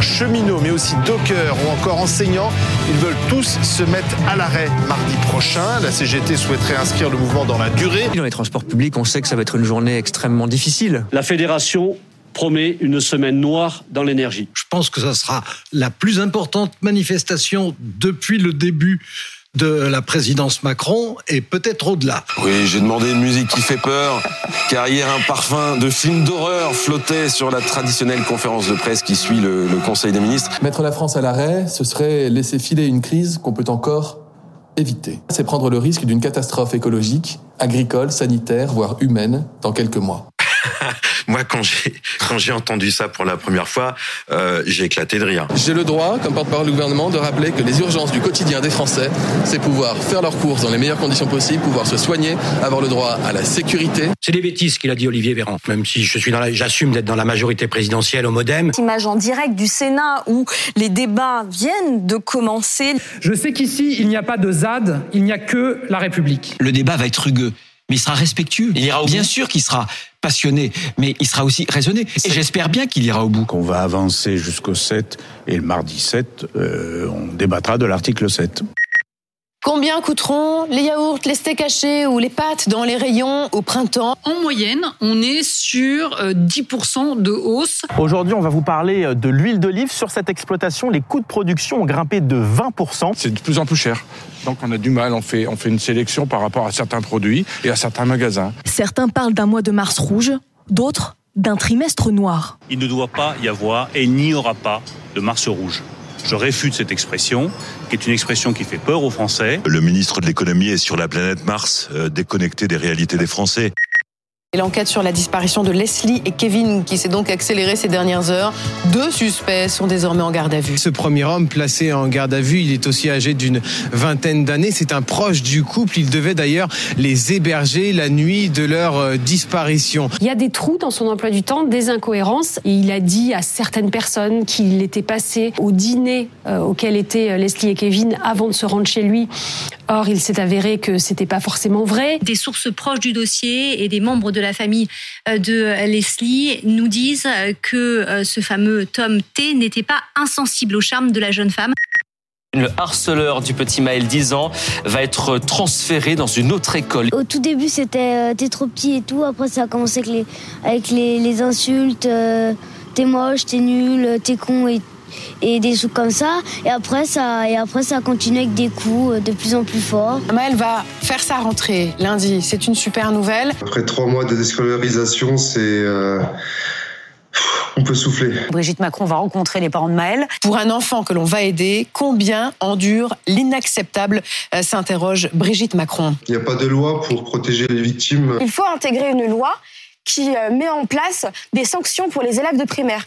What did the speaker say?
cheminots, mais aussi dockers ou encore enseignants, ils veulent tous se mettre à l'arrêt mardi prochain. La CGT souhaiterait inscrire le mouvement dans la durée. Dans les transports publics, on sait que ça va être une journée extrêmement difficile. La fédération promet une semaine noire dans l'énergie. Je pense que ça sera la plus importante manifestation depuis le début de la présidence Macron et peut-être au-delà. Oui, j'ai demandé une musique qui fait peur, car hier un parfum de film d'horreur flottait sur la traditionnelle conférence de presse qui suit le, le Conseil des ministres. Mettre la France à l'arrêt, ce serait laisser filer une crise qu'on peut encore éviter. C'est prendre le risque d'une catastrophe écologique, agricole, sanitaire, voire humaine dans quelques mois. Moi, quand j'ai quand j'ai entendu ça pour la première fois, euh, j'ai éclaté de rire. J'ai le droit, comme porte-parole du gouvernement, de rappeler que les urgences du quotidien des Français, c'est pouvoir faire leurs courses dans les meilleures conditions possibles, pouvoir se soigner, avoir le droit à la sécurité. C'est des bêtises qu'il a dit Olivier Véran. Même si je suis dans la, j'assume d'être dans la majorité présidentielle au MoDem. Image en direct du Sénat où les débats viennent de commencer. Je sais qu'ici, il n'y a pas de ZAD, il n'y a que la République. Le débat va être rugueux mais il sera respectueux. Il ira au bien bout. sûr qu'il sera passionné, mais il sera aussi raisonné. Et j'espère bien qu'il ira au bout. Qu'on va avancer jusqu'au 7 et le mardi 7, euh, on débattra de l'article 7. Combien coûteront les yaourts, les steaks hachés ou les pâtes dans les rayons au printemps? En moyenne, on est sur euh, 10% de hausse. Aujourd'hui, on va vous parler de l'huile d'olive. Sur cette exploitation, les coûts de production ont grimpé de 20%. C'est de plus en plus cher. Donc on a du mal, on fait, on fait une sélection par rapport à certains produits et à certains magasins. Certains parlent d'un mois de mars rouge, d'autres d'un trimestre noir. Il ne doit pas y avoir et il n'y aura pas de mars rouge. Je réfute cette expression, qui est une expression qui fait peur aux Français. Le ministre de l'économie est sur la planète Mars, euh, déconnecté des réalités des Français. Et l'enquête sur la disparition de Leslie et Kevin qui s'est donc accélérée ces dernières heures. Deux suspects sont désormais en garde à vue. Ce premier homme placé en garde à vue, il est aussi âgé d'une vingtaine d'années. C'est un proche du couple. Il devait d'ailleurs les héberger la nuit de leur euh, disparition. Il y a des trous dans son emploi du temps, des incohérences. Et il a dit à certaines personnes qu'il était passé au dîner euh, auquel étaient Leslie et Kevin avant de se rendre chez lui. Or, il s'est avéré que c'était pas forcément vrai. Des sources proches du dossier et des membres de la famille euh, de Leslie nous disent que ce fameux Tom T n'était pas insensible au charme de la jeune femme. Le harceleur du petit Maël 10 ans va être transféré dans une autre école. Au tout début, c'était euh, t'es trop petit et tout. Après, ça a commencé avec les, avec les, les insultes euh, t'es moche, t'es nul, t'es con et et des trucs comme ça. Et après, ça, et après, ça continue avec des coups de plus en plus forts. Maëlle va faire sa rentrée lundi. C'est une super nouvelle. Après trois mois de déscolarisation, c'est. Euh... On peut souffler. Brigitte Macron va rencontrer les parents de Maëlle. Pour un enfant que l'on va aider, combien endure l'inacceptable s'interroge Brigitte Macron. Il n'y a pas de loi pour protéger les victimes. Il faut intégrer une loi qui met en place des sanctions pour les élèves de primaire.